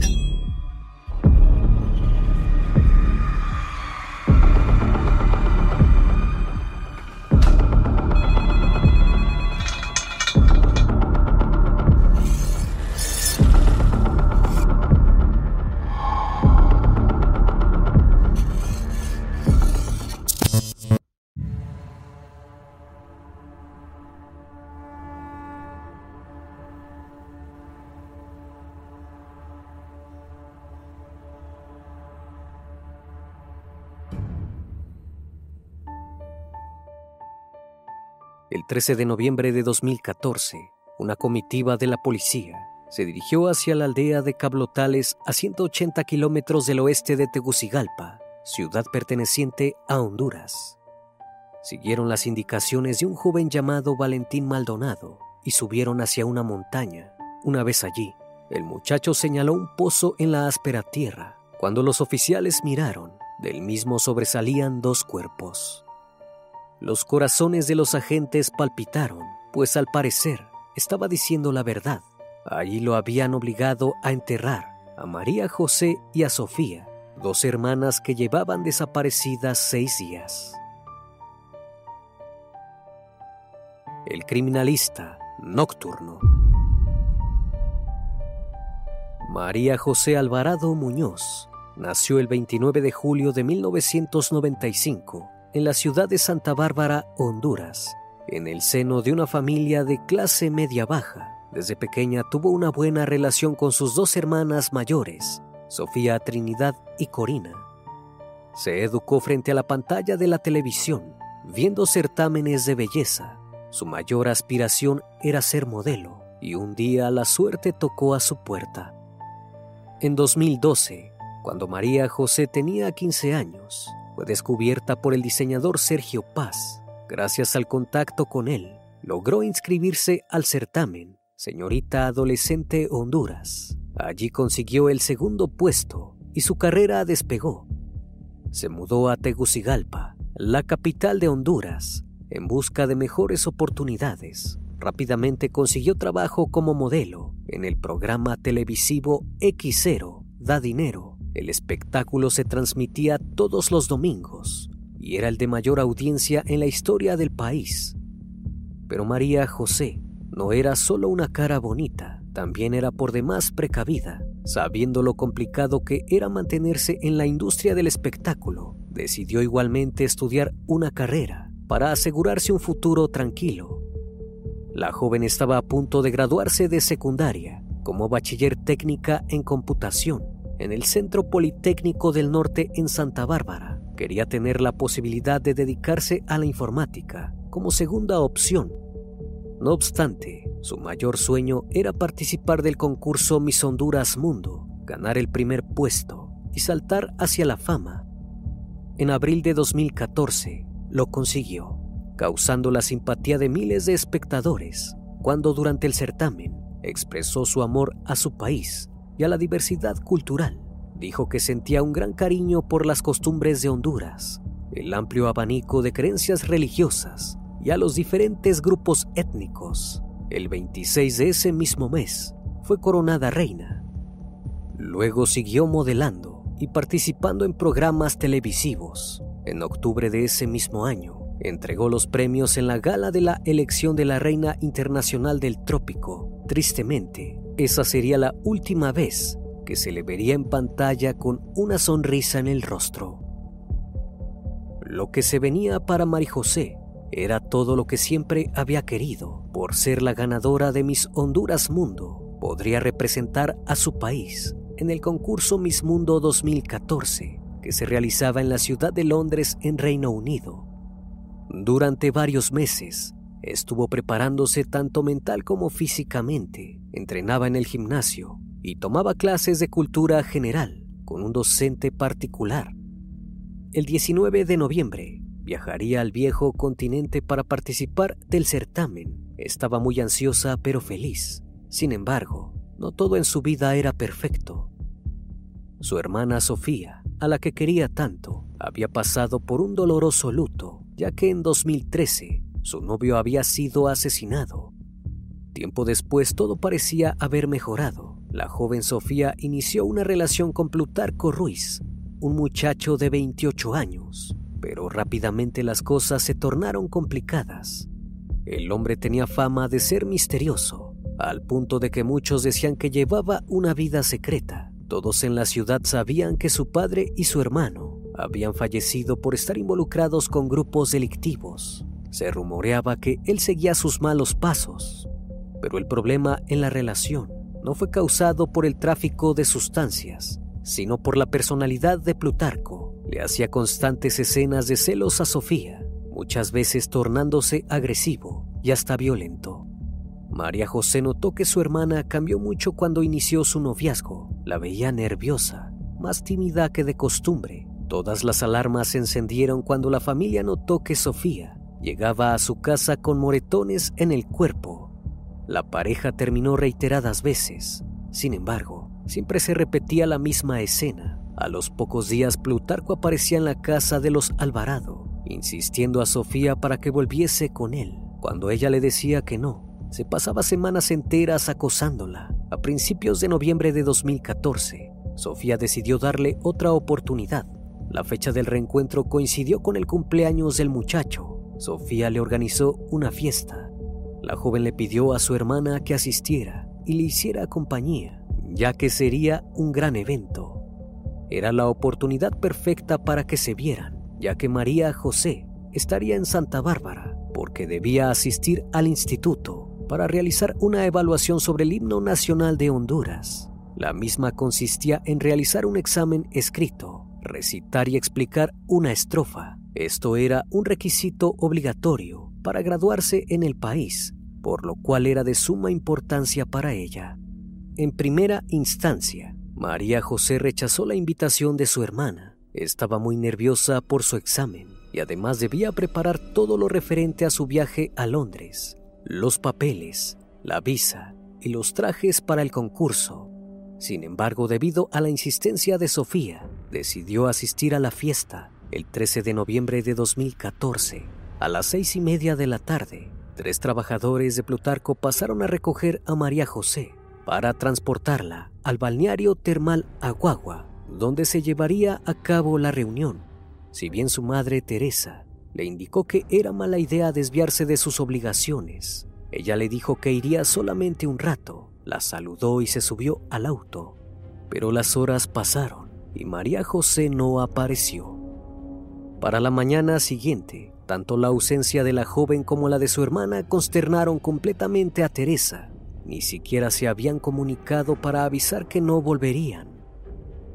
thank you 13 de noviembre de 2014, una comitiva de la policía se dirigió hacia la aldea de Cablotales a 180 kilómetros del oeste de Tegucigalpa, ciudad perteneciente a Honduras. Siguieron las indicaciones de un joven llamado Valentín Maldonado y subieron hacia una montaña. Una vez allí, el muchacho señaló un pozo en la áspera tierra. Cuando los oficiales miraron, del mismo sobresalían dos cuerpos. Los corazones de los agentes palpitaron, pues al parecer estaba diciendo la verdad. Allí lo habían obligado a enterrar a María José y a Sofía, dos hermanas que llevaban desaparecidas seis días. El criminalista nocturno. María José Alvarado Muñoz nació el 29 de julio de 1995 en la ciudad de Santa Bárbara, Honduras, en el seno de una familia de clase media-baja. Desde pequeña tuvo una buena relación con sus dos hermanas mayores, Sofía Trinidad y Corina. Se educó frente a la pantalla de la televisión, viendo certámenes de belleza. Su mayor aspiración era ser modelo, y un día la suerte tocó a su puerta. En 2012, cuando María José tenía 15 años, fue descubierta por el diseñador Sergio Paz. Gracias al contacto con él, logró inscribirse al certamen Señorita Adolescente Honduras. Allí consiguió el segundo puesto y su carrera despegó. Se mudó a Tegucigalpa, la capital de Honduras, en busca de mejores oportunidades. Rápidamente consiguió trabajo como modelo en el programa televisivo X0 Da Dinero el espectáculo se transmitía todos los domingos y era el de mayor audiencia en la historia del país. Pero María José no era solo una cara bonita, también era por demás precavida, sabiendo lo complicado que era mantenerse en la industria del espectáculo. Decidió igualmente estudiar una carrera para asegurarse un futuro tranquilo. La joven estaba a punto de graduarse de secundaria como bachiller técnica en computación en el Centro Politécnico del Norte en Santa Bárbara. Quería tener la posibilidad de dedicarse a la informática como segunda opción. No obstante, Su mayor sueño era participar del concurso Miss Honduras Mundo, ganar el primer puesto y saltar hacia la fama. En abril de 2014 lo consiguió, causando la simpatía de miles de espectadores cuando durante el certamen expresó su amor a su país y a la diversidad cultural. Dijo que sentía un gran cariño por las costumbres de Honduras, el amplio abanico de creencias religiosas y a los diferentes grupos étnicos. El 26 de ese mismo mes fue coronada reina. Luego siguió modelando y participando en programas televisivos. En octubre de ese mismo año, entregó los premios en la gala de la elección de la Reina Internacional del Trópico. Tristemente, esa sería la última vez que se le vería en pantalla con una sonrisa en el rostro. Lo que se venía para María José era todo lo que siempre había querido. Por ser la ganadora de Miss Honduras Mundo, podría representar a su país en el concurso Miss Mundo 2014 que se realizaba en la ciudad de Londres en Reino Unido. Durante varios meses estuvo preparándose tanto mental como físicamente, entrenaba en el gimnasio y tomaba clases de cultura general con un docente particular. El 19 de noviembre viajaría al viejo continente para participar del certamen. Estaba muy ansiosa pero feliz. Sin embargo, no todo en su vida era perfecto. Su hermana Sofía, a la que quería tanto, había pasado por un doloroso luto, ya que en 2013 su novio había sido asesinado. Tiempo después todo parecía haber mejorado. La joven Sofía inició una relación con Plutarco Ruiz, un muchacho de 28 años, pero rápidamente las cosas se tornaron complicadas. El hombre tenía fama de ser misterioso, al punto de que muchos decían que llevaba una vida secreta. Todos en la ciudad sabían que su padre y su hermano habían fallecido por estar involucrados con grupos delictivos. Se rumoreaba que él seguía sus malos pasos, pero el problema en la relación no fue causado por el tráfico de sustancias, sino por la personalidad de Plutarco. Le hacía constantes escenas de celos a Sofía, muchas veces tornándose agresivo y hasta violento. María José notó que su hermana cambió mucho cuando inició su noviazgo. La veía nerviosa, más tímida que de costumbre. Todas las alarmas se encendieron cuando la familia notó que Sofía llegaba a su casa con moretones en el cuerpo. La pareja terminó reiteradas veces. Sin embargo, Siempre se repetía la misma escena. A los pocos días Plutarco aparecía en la casa de los Alvarado, insistiendo a Sofía para que volviese con él. Cuando ella le decía que no, se pasaba semanas enteras acosándola. A principios de noviembre de 2014, Sofía decidió darle otra oportunidad. La fecha del reencuentro coincidió con el cumpleaños del muchacho. Sofía le organizó una fiesta. La joven le pidió a su hermana que asistiera y le hiciera compañía ya que sería un gran evento. Era la oportunidad perfecta para que se vieran, ya que María José estaría en Santa Bárbara, porque debía asistir al instituto para realizar una evaluación sobre el himno nacional de Honduras. La misma consistía en realizar un examen escrito, recitar y explicar una estrofa. Esto era un requisito obligatorio para graduarse en el país, por lo cual era de suma importancia para ella. En primera instancia, María José rechazó la invitación de su hermana. Estaba muy nerviosa por su examen y además debía preparar todo lo referente a su viaje a Londres, los papeles, la visa y los trajes para el concurso. Sin embargo, debido a la insistencia de Sofía, decidió asistir a la fiesta el 13 de noviembre de 2014. A las seis y media de la tarde, tres trabajadores de Plutarco pasaron a recoger a María José para transportarla al balneario termal Aguagua, donde se llevaría a cabo la reunión. Si bien su madre Teresa le indicó que era mala idea desviarse de sus obligaciones, ella le dijo que iría solamente un rato, la saludó y se subió al auto. Pero las horas pasaron y María José no apareció. Para la mañana siguiente, tanto la ausencia de la joven como la de su hermana consternaron completamente a Teresa, ni siquiera se habían comunicado para avisar que no volverían.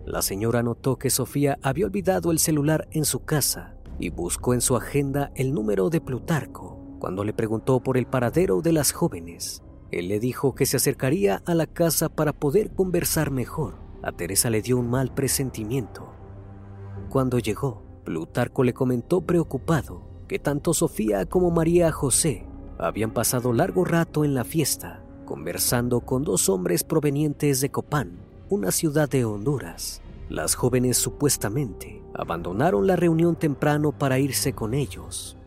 La señora notó que Sofía había olvidado el celular en su casa y buscó en su agenda el número de Plutarco. Cuando le preguntó por el paradero de las jóvenes, Él le dijo que se acercaría a la casa para poder conversar mejor. A Teresa le dio un mal presentimiento. Cuando llegó, Plutarco le comentó preocupado que tanto Sofía como María José habían pasado largo rato en la fiesta, conversando con dos hombres provenientes de Copán, una ciudad de Honduras. Las jóvenes supuestamente abandonaron la reunión temprano para irse con ellos.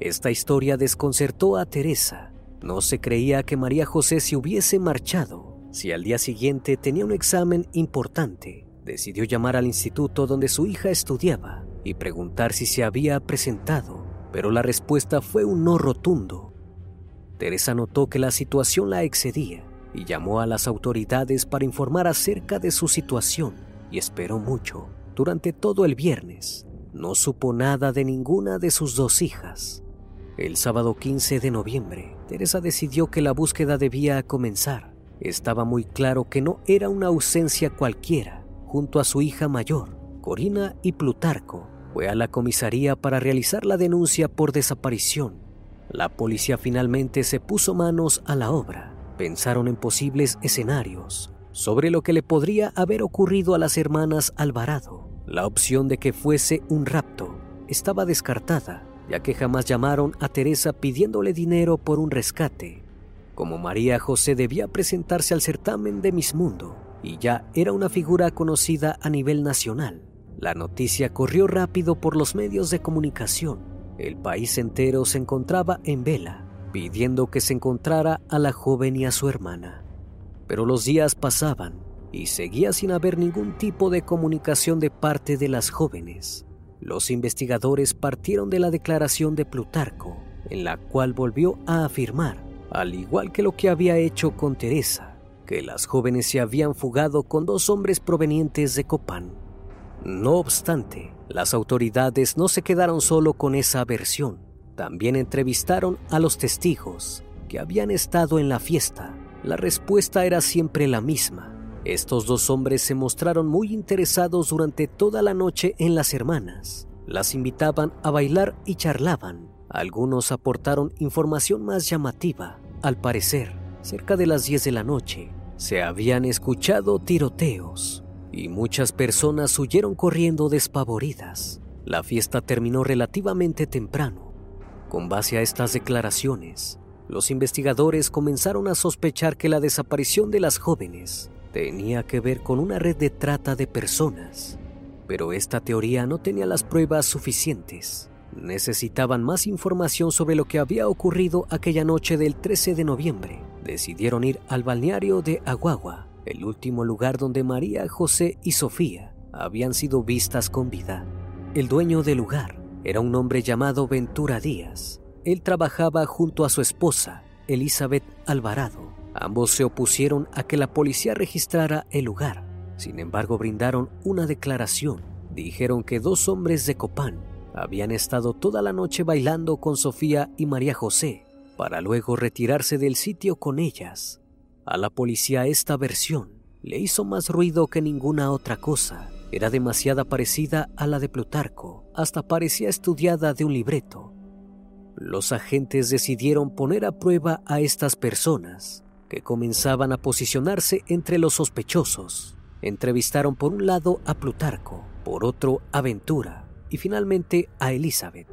Esta historia desconcertó a Teresa. No se creía que María José se hubiese marchado. Si al día siguiente tenía un examen importante, decidió llamar al instituto donde su hija estudiaba y preguntar si se había presentado, pero la respuesta fue un no rotundo. Teresa notó que la situación la excedía y llamó a las autoridades para informar acerca de su situación y esperó mucho. Durante todo el viernes no supo nada de ninguna de sus dos hijas. El sábado 15 de noviembre, Teresa decidió que la búsqueda debía comenzar. Estaba muy claro que no era una ausencia cualquiera. Junto a su hija mayor, Corina y Plutarco, fue a la comisaría para realizar la denuncia por desaparición. La policía finalmente se puso manos a la obra. Pensaron en posibles escenarios sobre lo que le podría haber ocurrido a las hermanas Alvarado. La opción de que fuese un rapto estaba descartada, ya que jamás llamaron a Teresa pidiéndole dinero por un rescate. Como María José debía presentarse al certamen de Miss Mundo y ya era una figura conocida a nivel nacional, la noticia corrió rápido por los medios de comunicación. El país entero se encontraba en vela, pidiendo que se encontrara a la joven y a su hermana. Pero los días pasaban y seguía sin haber ningún tipo de comunicación de parte de las jóvenes. Los investigadores partieron de la declaración de Plutarco, en la cual volvió a afirmar, al igual que lo que había hecho con Teresa, que las jóvenes se habían fugado con dos hombres provenientes de Copán. No obstante, las autoridades no se quedaron solo con esa versión. También entrevistaron a los testigos que habían estado en la fiesta la respuesta era siempre la misma. Estos dos hombres se mostraron muy interesados durante toda la noche en las hermanas. Las invitaban a bailar y charlaban. Algunos aportaron información más llamativa. Al parecer, cerca de las 10 de la noche, se habían escuchado tiroteos y muchas personas huyeron corriendo despavoridas. La fiesta terminó relativamente temprano. Con base a estas declaraciones, los investigadores comenzaron a sospechar que la desaparición de las jóvenes tenía que ver con una red de trata de personas. Pero esta teoría no tenía las pruebas suficientes. Necesitaban más información sobre lo que había ocurrido aquella noche del 13 de noviembre. Decidieron ir al balneario de Aguagua, el último lugar donde María, José y Sofía habían sido vistas con vida. El dueño del lugar era un hombre llamado Ventura Díaz, él trabajaba junto a su esposa, Elizabeth Alvarado. Ambos se opusieron a que la policía registrara el lugar. Sin embargo, brindaron una declaración. Dijeron que dos hombres de Copán habían estado toda la noche bailando con Sofía y María José, para luego retirarse del sitio con ellas. A la policía esta versión le hizo más ruido que ninguna otra cosa. Era demasiado parecida a la de Plutarco, hasta parecía estudiada de un libreto los agentes decidieron poner a prueba a estas personas, que comenzaban a posicionarse entre los sospechosos. Entrevistaron por un lado a Plutarco, por otro a Ventura y finalmente a Elizabeth.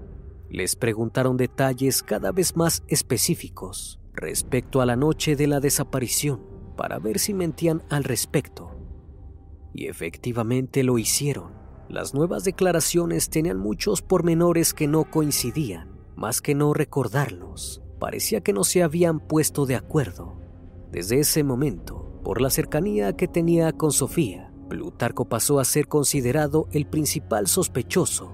Les preguntaron detalles cada vez más específicos respecto a la noche de la desaparición para ver si mentían al respecto. Y efectivamente lo hicieron. Las nuevas declaraciones tenían muchos pormenores que no coincidían más que no recordarlos, parecía que no se habían puesto de acuerdo. Desde ese momento, por la cercanía que tenía con Sofía, Plutarco pasó a ser considerado el principal sospechoso.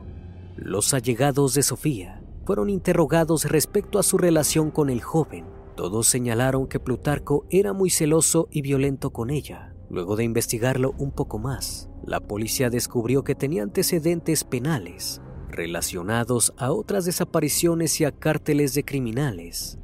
Los allegados de Sofía fueron interrogados respecto a su relación con el joven. Todos señalaron que Plutarco era muy celoso y violento con ella. Luego de investigarlo un poco más, la policía descubrió que tenía antecedentes penales relacionados a otras desapariciones y a cárteles de criminales.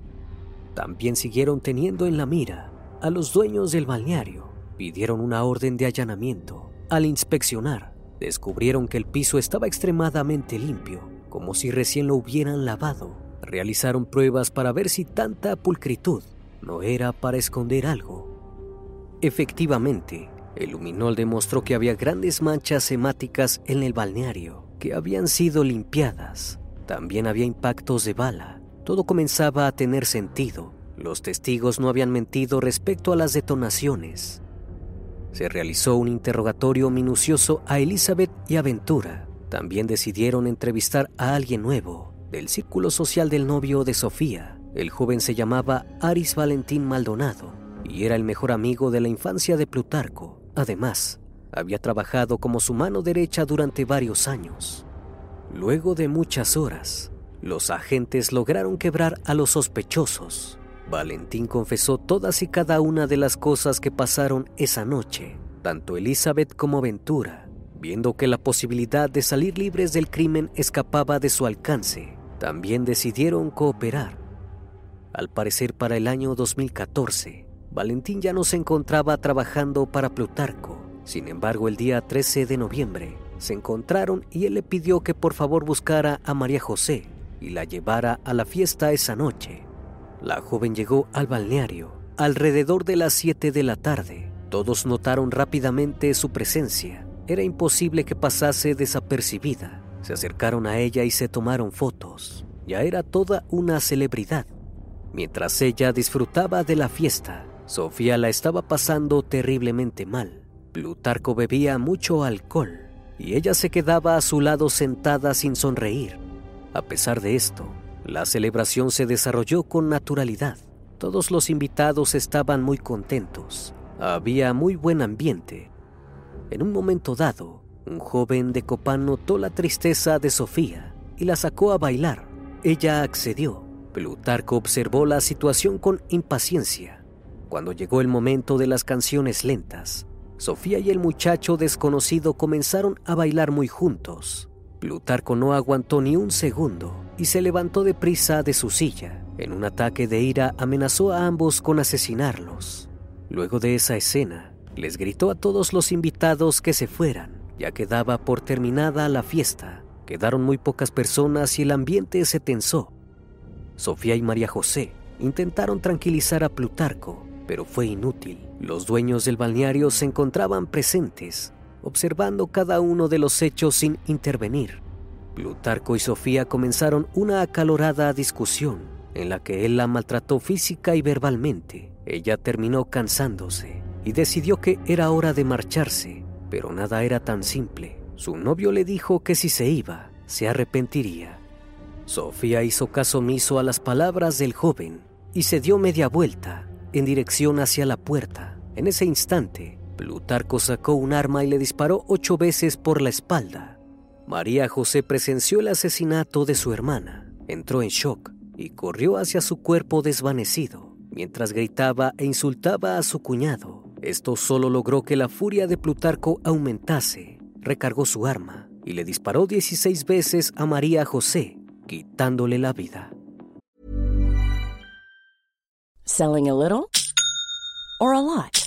También siguieron teniendo en la mira a los dueños del balneario. Pidieron una orden de allanamiento. Al inspeccionar, descubrieron que el piso estaba extremadamente limpio, como si recién lo hubieran lavado. Realizaron pruebas para ver si tanta pulcritud no era para esconder algo. Efectivamente, el luminol demostró que había grandes manchas hemáticas en el balneario que habían sido limpiadas. También había impactos de bala. Todo comenzaba a tener sentido. Los testigos no habían mentido respecto a las detonaciones. Se realizó un interrogatorio minucioso a Elizabeth y Aventura. También decidieron entrevistar a alguien nuevo, del círculo social del novio de Sofía. El joven se llamaba Aris Valentín Maldonado y era el mejor amigo de la infancia de Plutarco. Además, había trabajado como su mano derecha durante varios años. Luego de muchas horas, los agentes lograron quebrar a los sospechosos. Valentín confesó todas y cada una de las cosas que pasaron esa noche. Tanto Elizabeth como Ventura, viendo que la posibilidad de salir libres del crimen escapaba de su alcance, también decidieron cooperar. Al parecer para el año 2014, Valentín ya no se encontraba trabajando para Plutarco. Sin embargo, el día 13 de noviembre se encontraron y él le pidió que por favor buscara a María José y la llevara a la fiesta esa noche. La joven llegó al balneario alrededor de las 7 de la tarde. Todos notaron rápidamente su presencia. Era imposible que pasase desapercibida. Se acercaron a ella y se tomaron fotos. Ya era toda una celebridad. Mientras ella disfrutaba de la fiesta, Sofía la estaba pasando terriblemente mal. Plutarco bebía mucho alcohol y ella se quedaba a su lado sentada sin sonreír. A pesar de esto, la celebración se desarrolló con naturalidad. Todos los invitados estaban muy contentos. Había muy buen ambiente. En un momento dado, un joven de Copán notó la tristeza de Sofía y la sacó a bailar. Ella accedió. Plutarco observó la situación con impaciencia. Cuando llegó el momento de las canciones lentas, Sofía y el muchacho desconocido comenzaron a bailar muy juntos. Plutarco no aguantó ni un segundo y se levantó deprisa de su silla. En un ataque de ira amenazó a ambos con asesinarlos. Luego de esa escena, les gritó a todos los invitados que se fueran, ya que daba por terminada la fiesta. Quedaron muy pocas personas y el ambiente se tensó. Sofía y María José intentaron tranquilizar a Plutarco, pero fue inútil. Los dueños del balneario se encontraban presentes, observando cada uno de los hechos sin intervenir. Plutarco y Sofía comenzaron una acalorada discusión en la que él la maltrató física y verbalmente. Ella terminó cansándose y decidió que era hora de marcharse, pero nada era tan simple. Su novio le dijo que si se iba, se arrepentiría. Sofía hizo caso omiso a las palabras del joven y se dio media vuelta en dirección hacia la puerta. En ese instante, Plutarco sacó un arma y le disparó ocho veces por la espalda. María José presenció el asesinato de su hermana, entró en shock y corrió hacia su cuerpo desvanecido, mientras gritaba e insultaba a su cuñado. Esto solo logró que la furia de Plutarco aumentase. Recargó su arma y le disparó 16 veces a María José, quitándole la vida. Selling a little or a lot?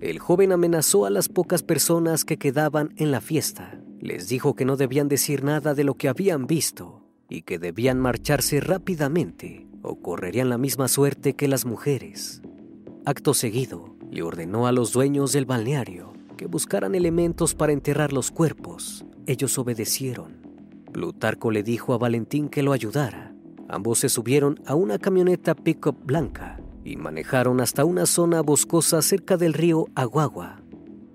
el joven amenazó a las pocas personas que quedaban en la fiesta. Les dijo que no debían decir nada de lo que habían visto y que debían marcharse rápidamente o correrían la misma suerte que las mujeres. Acto seguido, le ordenó a los dueños del balneario que buscaran elementos para enterrar los cuerpos. Ellos obedecieron. Plutarco le dijo a Valentín que lo ayudara. Ambos se subieron a una camioneta pickup blanca y manejaron hasta una zona boscosa cerca del río Aguagua.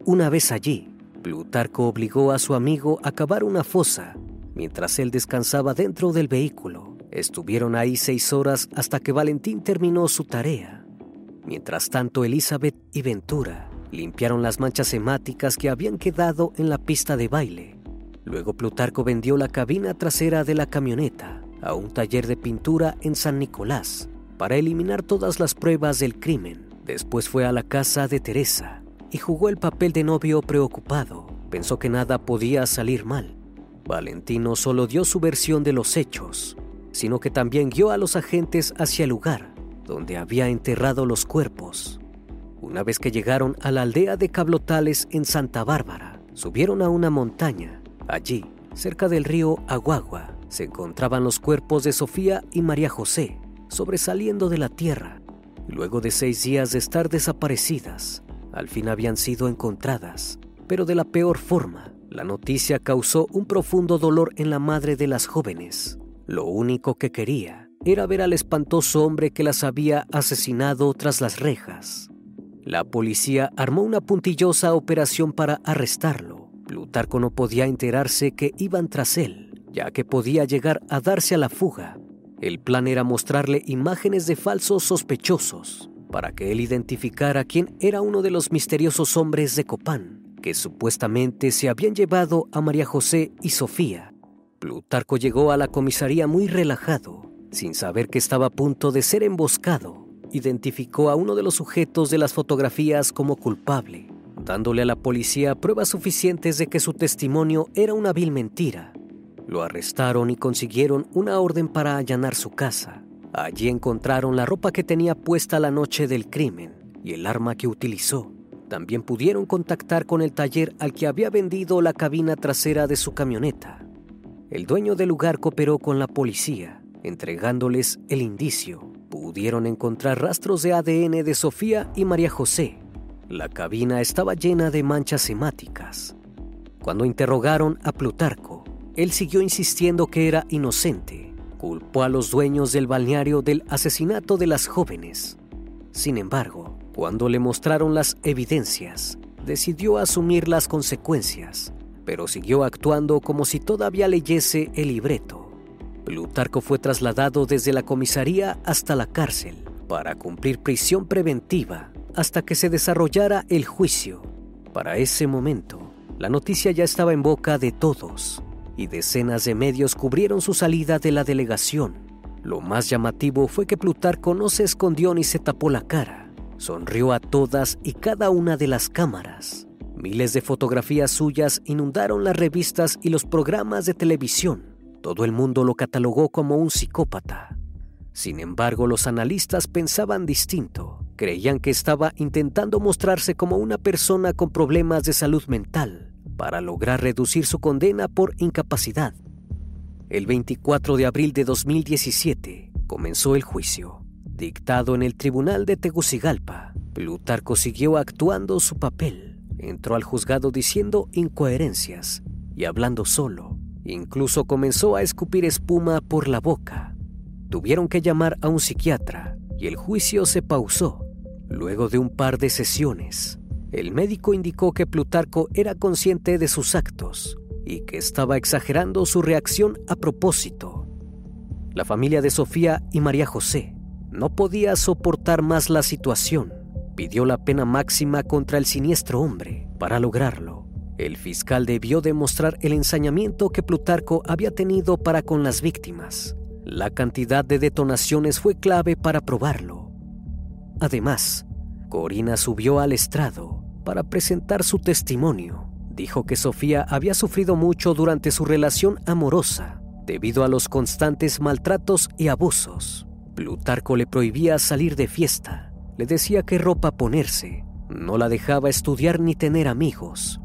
Una vez allí, Plutarco obligó a su amigo a cavar una fosa mientras él descansaba dentro del vehículo. Estuvieron ahí seis horas hasta que Valentín terminó su tarea. Mientras tanto, Elizabeth y Ventura limpiaron las manchas hemáticas que habían quedado en la pista de baile. Luego Plutarco vendió la cabina trasera de la camioneta a un taller de pintura en San Nicolás para eliminar todas las pruebas del crimen. Después fue a la casa de Teresa y jugó el papel de novio preocupado. Pensó que nada podía salir mal. Valentino solo dio su versión de los hechos, sino que también guió a los agentes hacia el lugar donde había enterrado los cuerpos. Una vez que llegaron a la aldea de Cablotales en Santa Bárbara, subieron a una montaña. Allí, cerca del río Aguagua, se encontraban los cuerpos de Sofía y María José, sobresaliendo de la tierra. Luego de seis días de estar desaparecidas, al fin habían sido encontradas, pero de la peor forma. La noticia causó un profundo dolor en la madre de las jóvenes. Lo único que quería era ver al espantoso hombre que las había asesinado tras las rejas. La policía armó una puntillosa operación para arrestarlo. Plutarco no podía enterarse que iban tras él, ya que podía llegar a darse a la fuga. El plan era mostrarle imágenes de falsos sospechosos para que él identificara quién era uno de los misteriosos hombres de Copán que supuestamente se habían llevado a María José y Sofía. Plutarco llegó a la comisaría muy relajado, sin saber que estaba a punto de ser emboscado. Identificó a uno de los sujetos de las fotografías como culpable, dándole a la policía pruebas suficientes de que su testimonio era una vil mentira. Lo arrestaron y consiguieron una orden para allanar su casa. Allí encontraron la ropa que tenía puesta la noche del crimen y el arma que utilizó. También pudieron contactar con el taller al que había vendido la cabina trasera de su camioneta. El dueño del lugar cooperó con la policía, entregándoles el indicio. Pudieron encontrar rastros de ADN de Sofía y María José. La cabina estaba llena de manchas hemáticas. Cuando interrogaron a Plutarco, él siguió insistiendo que era inocente. Culpó a los dueños del balneario del asesinato de las jóvenes. Sin embargo, cuando le mostraron las evidencias, decidió asumir las consecuencias, pero siguió actuando como si todavía leyese el libreto. Plutarco fue trasladado desde la comisaría hasta la cárcel para cumplir prisión preventiva hasta que se desarrollara el juicio. Para ese momento, la noticia ya estaba en boca de todos y decenas de medios cubrieron su salida de la delegación. Lo más llamativo fue que Plutarco no se escondió ni se tapó la cara Sonrió a todas y cada una de las cámaras. Miles de fotografías suyas inundaron las revistas y los programas de televisión. Todo el mundo lo catalogó como un psicópata. Sin embargo, los analistas pensaban distinto. Creían que estaba intentando mostrarse como una persona con problemas de salud mental para lograr reducir su condena por incapacidad. El 24 de abril de 2017 comenzó el juicio dictado en el tribunal de Tegucigalpa. Plutarco siguió actuando su papel. Entró al juzgado diciendo incoherencias y hablando solo. Incluso comenzó a escupir espuma por la boca. Tuvieron que llamar a un psiquiatra y el juicio se pausó. Luego de un par de sesiones, el médico indicó que Plutarco era consciente de sus actos y que estaba exagerando su reacción a propósito. La familia de Sofía y María José no podía soportar más la situación. Pidió la pena máxima contra el siniestro hombre. Para lograrlo, el fiscal debió demostrar el ensañamiento que Plutarco había tenido para con las víctimas. La cantidad de detonaciones fue clave para probarlo. Además, Corina subió al estrado para presentar su testimonio. Dijo que Sofía había sufrido mucho durante su relación amorosa debido a los constantes maltratos y abusos. Plutarco le prohibía salir de fiesta, le decía qué ropa ponerse, no la dejaba estudiar ni tener amigos.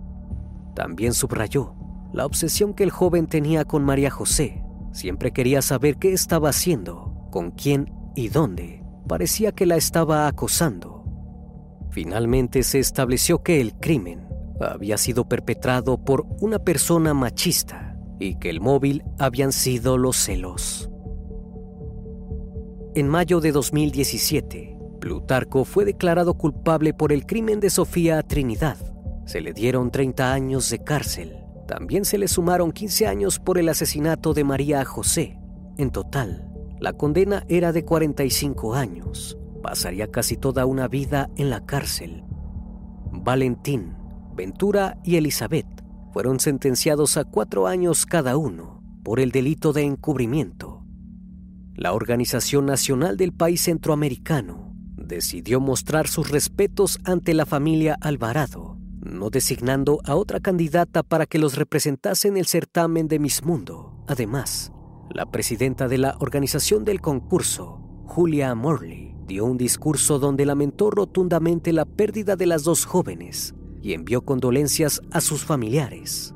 También subrayó la obsesión que el joven tenía con María José. Siempre quería saber qué estaba haciendo, con quién y dónde. Parecía que la estaba acosando. Finalmente se estableció que el crimen había sido perpetrado por una persona machista y que el móvil habían sido los celos. En mayo de 2017, Plutarco fue declarado culpable por el crimen de Sofía Trinidad. Se le dieron 30 años de cárcel. También se le sumaron 15 años por el asesinato de María José. En total, la condena era de 45 años. Pasaría casi toda una vida en la cárcel. Valentín, Ventura y Elizabeth fueron sentenciados a cuatro años cada uno por el delito de encubrimiento. La Organización Nacional del País Centroamericano decidió mostrar sus respetos ante la familia Alvarado, no designando a otra candidata para que los representase en el certamen de Miss Mundo. Además, la presidenta de la organización del concurso, Julia Morley, dio un discurso donde lamentó rotundamente la pérdida de las dos jóvenes y envió condolencias a sus familiares.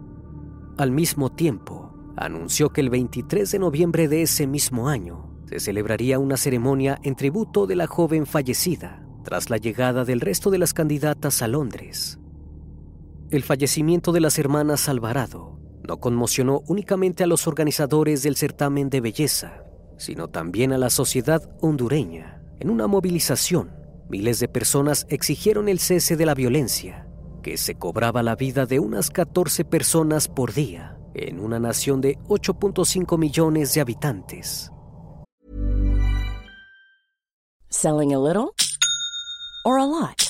Al mismo tiempo, anunció que el 23 de noviembre de ese mismo año se celebraría una ceremonia en tributo de la joven fallecida tras la llegada del resto de las candidatas a Londres. El fallecimiento de las hermanas Alvarado no conmocionó únicamente a los organizadores del certamen de belleza, sino también a la sociedad hondureña. En una movilización, miles de personas exigieron el cese de la violencia, que se cobraba la vida de unas 14 personas por día en una nación de 8.5 millones de habitantes. Selling a little or a lot?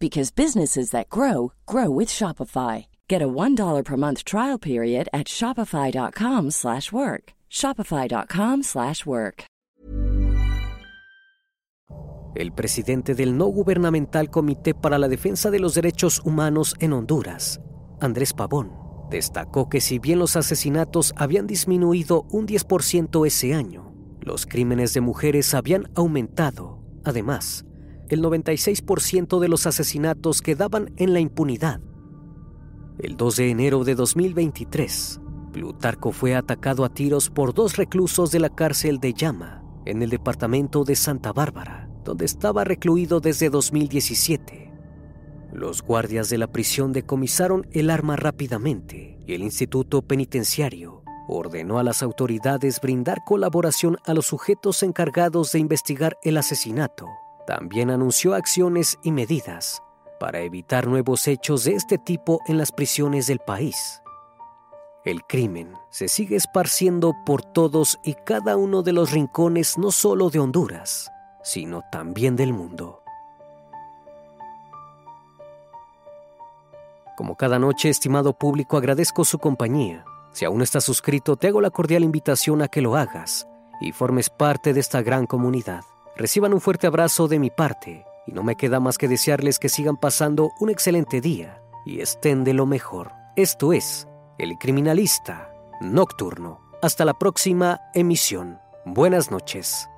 because businesses that grow grow with Shopify. Get a $1 per month trial period at shopify.com/work. shopify.com/work. El presidente del no gubernamental Comité para la Defensa de los Derechos Humanos en Honduras, Andrés Pavón, destacó que si bien los asesinatos habían disminuido un 10% ese año, los crímenes de mujeres habían aumentado. Además, el 96% de los asesinatos quedaban en la impunidad. El 2 de enero de 2023, Plutarco fue atacado a tiros por dos reclusos de la cárcel de Llama, en el departamento de Santa Bárbara, donde estaba recluido desde 2017. Los guardias de la prisión decomisaron el arma rápidamente y el instituto penitenciario ordenó a las autoridades brindar colaboración a los sujetos encargados de investigar el asesinato. También anunció acciones y medidas para evitar nuevos hechos de este tipo en las prisiones del país. El crimen se sigue esparciendo por todos y cada uno de los rincones no solo de Honduras, sino también del mundo. Como cada noche, estimado público, agradezco su compañía. Si aún no estás suscrito, te hago la cordial invitación a que lo hagas y formes parte de esta gran comunidad. Reciban un fuerte abrazo de mi parte y no me queda más que desearles que sigan pasando un excelente día y estén de lo mejor. Esto es El Criminalista Nocturno. Hasta la próxima emisión. Buenas noches.